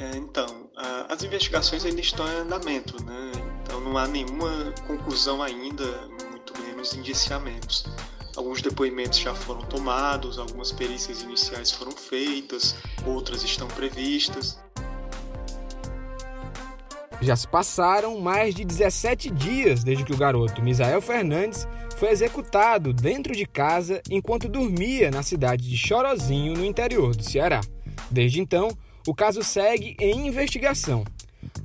É, então, a, as investigações ainda estão em andamento, né? Então não há nenhuma conclusão ainda, muito menos indiciamentos. Alguns depoimentos já foram tomados, algumas perícias iniciais foram feitas, outras estão previstas. Já se passaram mais de 17 dias desde que o garoto Misael Fernandes foi executado dentro de casa enquanto dormia na cidade de Chorozinho, no interior do Ceará. Desde então, o caso segue em investigação.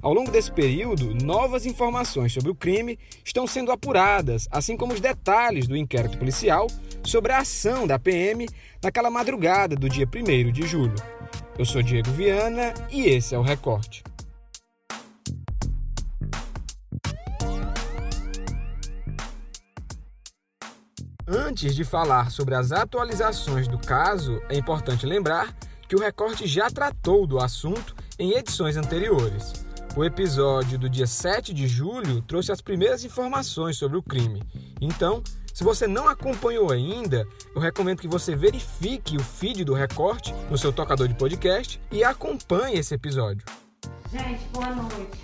Ao longo desse período, novas informações sobre o crime estão sendo apuradas, assim como os detalhes do inquérito policial sobre a ação da PM naquela madrugada do dia 1 de julho. Eu sou Diego Viana e esse é o Recorte. Antes de falar sobre as atualizações do caso, é importante lembrar que o Recorte já tratou do assunto em edições anteriores. O episódio do dia 7 de julho trouxe as primeiras informações sobre o crime. Então, se você não acompanhou ainda, eu recomendo que você verifique o feed do Recorte no seu tocador de podcast e acompanhe esse episódio. Gente, boa noite.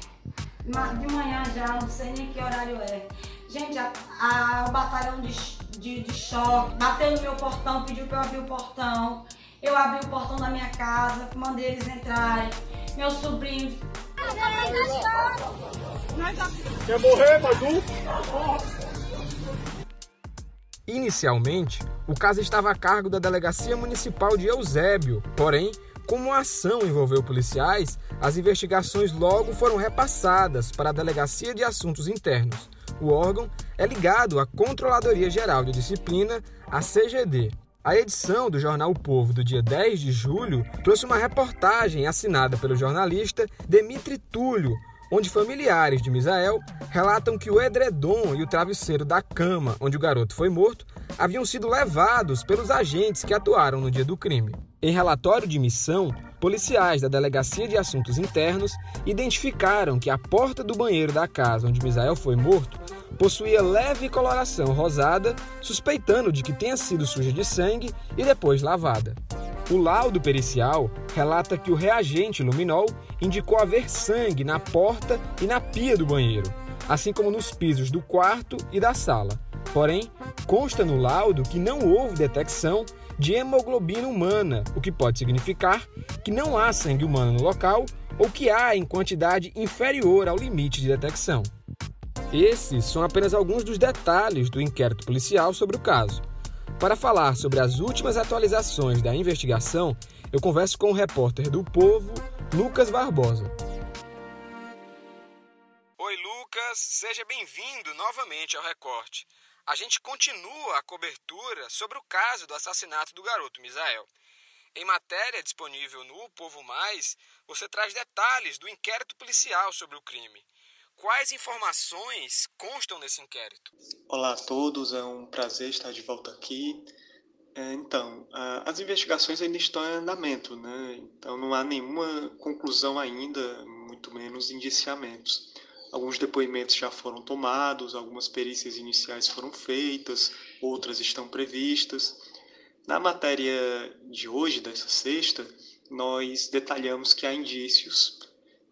De manhã já, não sei nem que horário é. Gente, a, a, o batalhão de, de, de choque bateu no meu portão, pediu pra eu abrir o portão. Eu abri o portão da minha casa, mandei eles entrarem. Meu sobrinho. Quer morrer, Madu? Inicialmente, o caso estava a cargo da Delegacia Municipal de Eusébio, porém, como a ação envolveu policiais, as investigações logo foram repassadas para a Delegacia de Assuntos Internos. O órgão é ligado à Controladoria Geral de Disciplina, a CGD. A edição do jornal O Povo do dia 10 de julho trouxe uma reportagem assinada pelo jornalista Demitri Túlio, onde familiares de Misael relatam que o edredom e o travesseiro da cama onde o garoto foi morto haviam sido levados pelos agentes que atuaram no dia do crime. Em relatório de missão, policiais da Delegacia de Assuntos Internos identificaram que a porta do banheiro da casa onde Misael foi morto possuía leve coloração rosada, suspeitando de que tenha sido suja de sangue e depois lavada. O laudo pericial relata que o reagente luminol indicou haver sangue na porta e na pia do banheiro, assim como nos pisos do quarto e da sala. Porém, consta no laudo que não houve detecção de hemoglobina humana, o que pode significar que não há sangue humano no local ou que há em quantidade inferior ao limite de detecção. Esses são apenas alguns dos detalhes do inquérito policial sobre o caso. Para falar sobre as últimas atualizações da investigação, eu converso com o repórter do Povo, Lucas Barbosa. Oi, Lucas, seja bem-vindo novamente ao Recorte. A gente continua a cobertura sobre o caso do assassinato do garoto Misael. Em matéria disponível no Povo Mais, você traz detalhes do inquérito policial sobre o crime. Quais informações constam nesse inquérito? Olá a todos, é um prazer estar de volta aqui. É, então, as investigações ainda estão em andamento, né? Então não há nenhuma conclusão ainda, muito menos indiciamentos. Alguns depoimentos já foram tomados, algumas perícias iniciais foram feitas, outras estão previstas. Na matéria de hoje, dessa sexta, nós detalhamos que há indícios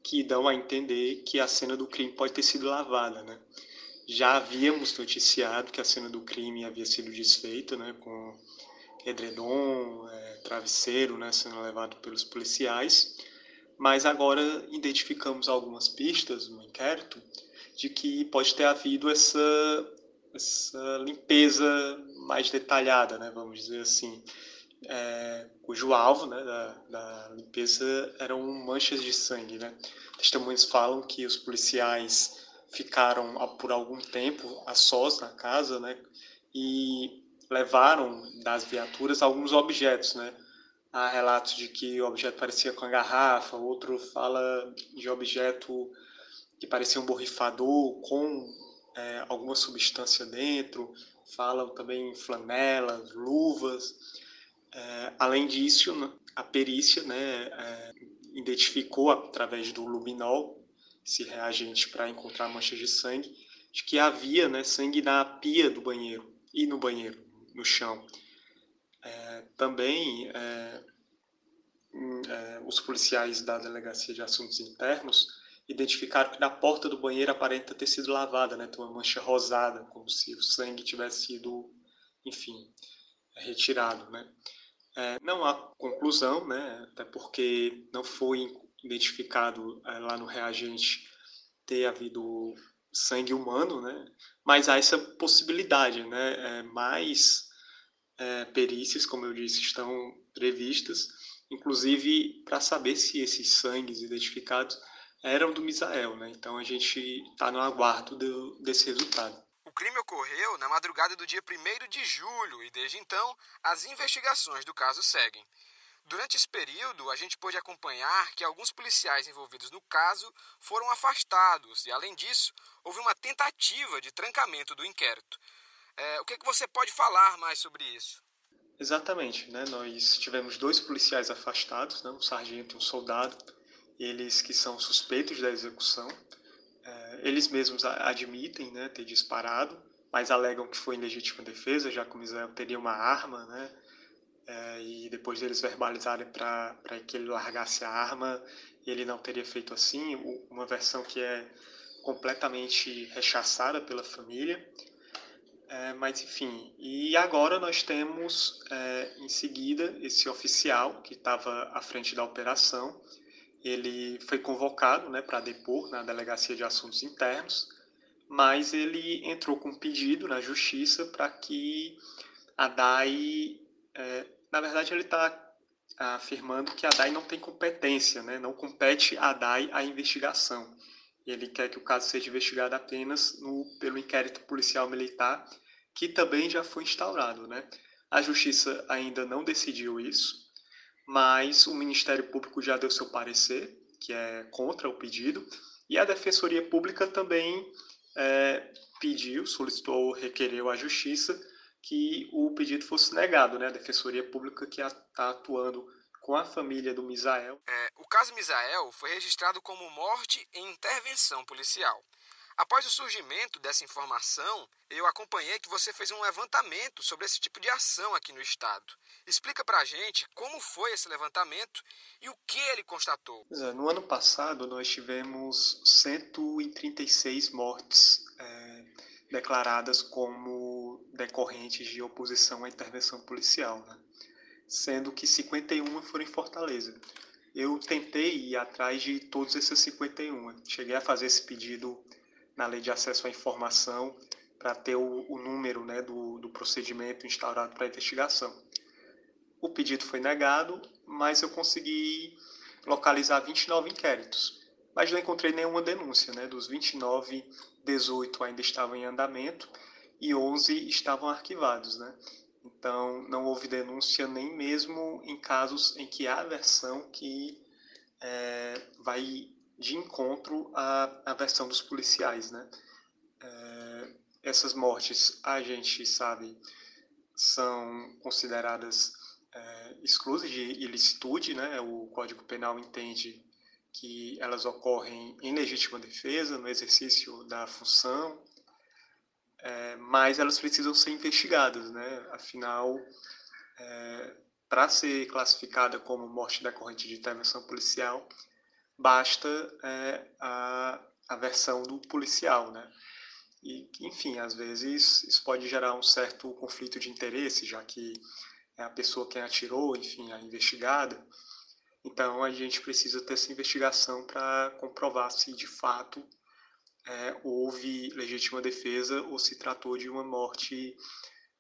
que dão a entender que a cena do crime pode ter sido lavada, né? Já havíamos noticiado que a cena do crime havia sido desfeita, né, com edredom, é, travesseiro, né, sendo levado pelos policiais, mas agora identificamos algumas pistas no inquérito de que pode ter havido essa, essa limpeza mais detalhada, né, vamos dizer assim, é, cujo alvo né, da, da, limpeza eram manchas de sangue. Né? Testemunhas falam que os policiais ficaram por algum tempo a sós na casa né, e levaram das viaturas alguns objetos. Né? Há relatos de que o objeto parecia com a garrafa, outro fala de objeto que parecia um borrifador com é, alguma substância dentro, falam também flanelas, luvas. É, além disso, a perícia né, é, identificou através do luminol, esse reagente para encontrar manchas de sangue, de que havia né, sangue na pia do banheiro e no banheiro, no chão. É, também, é, é, os policiais da Delegacia de Assuntos Internos identificaram que na porta do banheiro aparenta ter sido lavada, né? Tem uma mancha rosada, como se o sangue tivesse sido, enfim, retirado, né? É, não há conclusão, né? Até porque não foi identificado é, lá no reagente ter havido sangue humano, né? Mas há essa possibilidade, né? É, mais é, perícias, como eu disse, estão previstas, inclusive para saber se esses sangues identificados eram do Misael, né? Então a gente está no aguardo do, desse resultado. O crime ocorreu na madrugada do dia 1 de julho e desde então as investigações do caso seguem. Durante esse período, a gente pôde acompanhar que alguns policiais envolvidos no caso foram afastados e, além disso, houve uma tentativa de trancamento do inquérito. É, o que, é que você pode falar mais sobre isso? Exatamente, né? Nós tivemos dois policiais afastados, né? um sargento e um soldado, eles que são suspeitos da execução. Eles mesmos admitem né, ter disparado, mas alegam que foi em legítima defesa, já que o Misael teria uma arma, né? É, e depois deles verbalizarem para que ele largasse a arma, ele não teria feito assim, uma versão que é completamente rechaçada pela família. É, mas enfim, e agora nós temos é, em seguida esse oficial que estava à frente da operação. Ele foi convocado né, para depor na Delegacia de Assuntos Internos, mas ele entrou com um pedido na Justiça para que a DAI. É, na verdade, ele está afirmando que a DAI não tem competência, né, não compete a DAI a investigação. Ele quer que o caso seja investigado apenas no, pelo inquérito policial militar, que também já foi instaurado. Né? A Justiça ainda não decidiu isso, mas o Ministério Público já deu seu parecer, que é contra o pedido, e a Defensoria Pública também é, pediu, solicitou, requereu à Justiça que o pedido fosse negado, né? A Defensoria Pública que está atuando com a família do Misael. É, o caso Misael foi registrado como morte em intervenção policial. Após o surgimento dessa informação, eu acompanhei que você fez um levantamento sobre esse tipo de ação aqui no estado. Explica pra gente como foi esse levantamento e o que ele constatou. É, no ano passado, nós tivemos 136 mortes é, declaradas como decorrentes de oposição à intervenção policial. Né? sendo que 51 foram em Fortaleza. Eu tentei ir atrás de todos esses 51. Cheguei a fazer esse pedido na Lei de Acesso à Informação para ter o, o, número né, do, do procedimento instaurado para a investigação. O pedido foi negado, mas eu consegui localizar 29 inquéritos. Mas não encontrei nenhuma denúncia. Né? Dos 29, 18 ainda estavam em andamento e 11 estavam arquivados. Né? Então, não houve denúncia nem mesmo em casos em que há versão que é, vai de encontro à, à versão dos policiais, né? É, essas mortes, a gente sabe, são consideradas é, exclusas de ilicitude, né? O Código Penal entende que elas ocorrem em legítima defesa, no exercício da função, é, mas elas precisam ser investigadas, né? Afinal, é, para ser classificada como morte decorrente de intervenção policial, basta é, a, a versão do policial, né? E, enfim, às vezes isso pode gerar um certo conflito de interesse, já que é a pessoa quem atirou, enfim, a investigada. Então, a gente precisa ter essa investigação para comprovar se de fato é, houve legítima defesa ou se tratou de uma morte,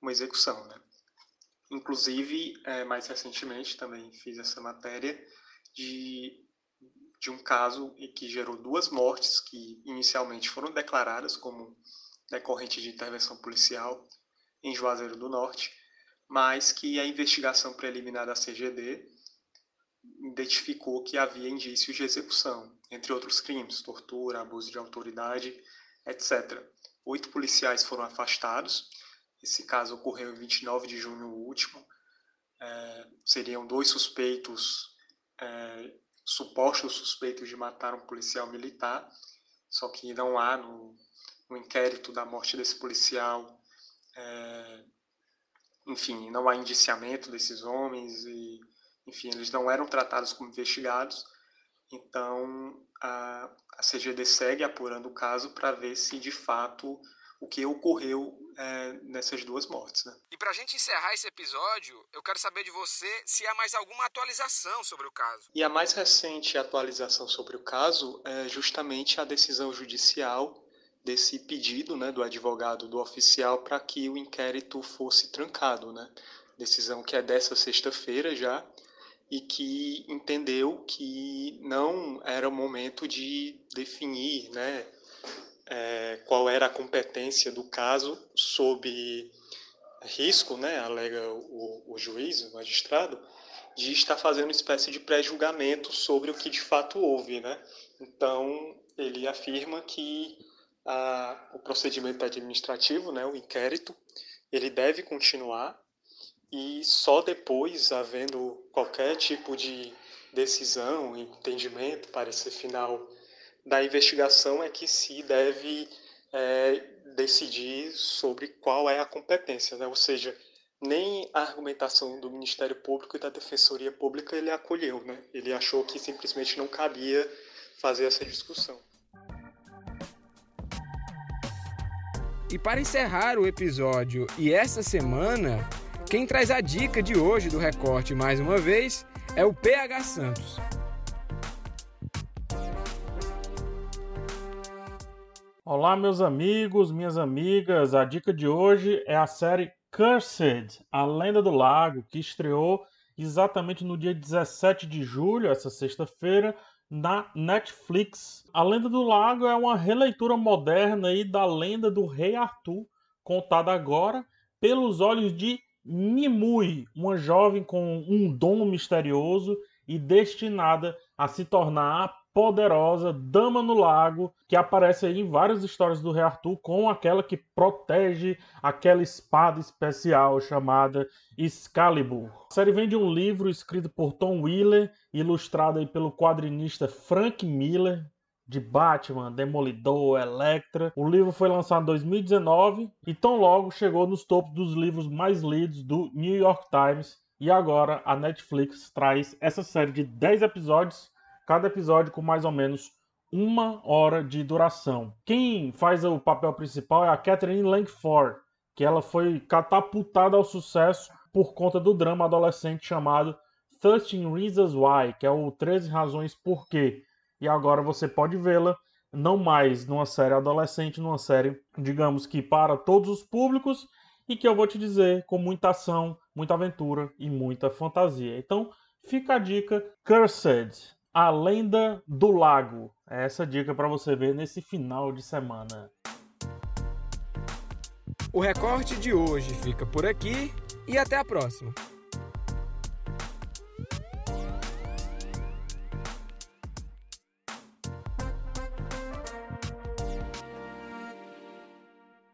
uma execução. Né? Inclusive, é, mais recentemente, também fiz essa matéria de, de um caso que gerou duas mortes que inicialmente foram declaradas como decorrente de intervenção policial em Juazeiro do Norte, mas que a investigação preliminar da CGD identificou que havia indícios de execução, entre outros crimes, tortura, abuso de autoridade, etc. Oito policiais foram afastados. Esse caso ocorreu em 29 de junho último. É, seriam dois suspeitos, é, supostos suspeitos de matar um policial militar, só que não há no, no inquérito da morte desse policial, é, enfim, não há indiciamento desses homens e enfim, eles não eram tratados como investigados. Então, a, a CGD segue apurando o caso para ver se de fato o que ocorreu é, nessas duas mortes. Né? E para a gente encerrar esse episódio, eu quero saber de você se há mais alguma atualização sobre o caso. E a mais recente atualização sobre o caso é justamente a decisão judicial desse pedido né, do advogado do oficial para que o inquérito fosse trancado. Né? Decisão que é dessa sexta-feira já e que entendeu que não era o momento de definir né, é, qual era a competência do caso sob risco, né, alega o, o juiz, o magistrado, de estar fazendo uma espécie de pré-julgamento sobre o que de fato houve. Né? Então, ele afirma que a, o procedimento administrativo, né, o inquérito, ele deve continuar e só depois, havendo qualquer tipo de decisão, entendimento, parecer final da investigação, é que se deve é, decidir sobre qual é a competência, né? ou seja, nem a argumentação do Ministério Público e da Defensoria Pública ele acolheu, né? ele achou que simplesmente não cabia fazer essa discussão. E para encerrar o episódio e essa semana, quem traz a dica de hoje do recorte mais uma vez é o PH Santos. Olá, meus amigos, minhas amigas. A dica de hoje é a série Cursed, A Lenda do Lago, que estreou exatamente no dia 17 de julho, essa sexta-feira, na Netflix. A Lenda do Lago é uma releitura moderna aí da lenda do Rei Arthur, contada agora pelos olhos de Nimue, uma jovem com um dom misterioso e destinada a se tornar a poderosa Dama no Lago, que aparece aí em várias histórias do Rei Arthur, com aquela que protege aquela espada especial chamada Excalibur. A série vem de um livro escrito por Tom Wheeler, ilustrado aí pelo quadrinista Frank Miller, de Batman, Demolidor, Electra. O livro foi lançado em 2019 e tão logo chegou nos topos dos livros mais lidos do New York Times. E agora a Netflix traz essa série de 10 episódios, cada episódio com mais ou menos uma hora de duração. Quem faz o papel principal é a Catherine Langford, que ela foi catapultada ao sucesso por conta do drama adolescente chamado 13 Reasons Why, que é o 13 Razões Por Quê e agora você pode vê-la não mais numa série adolescente, numa série, digamos que para todos os públicos e que eu vou te dizer com muita ação, muita aventura e muita fantasia. Então, fica a dica Cursed, a lenda do lago. É essa dica para você ver nesse final de semana. O recorte de hoje fica por aqui e até a próxima.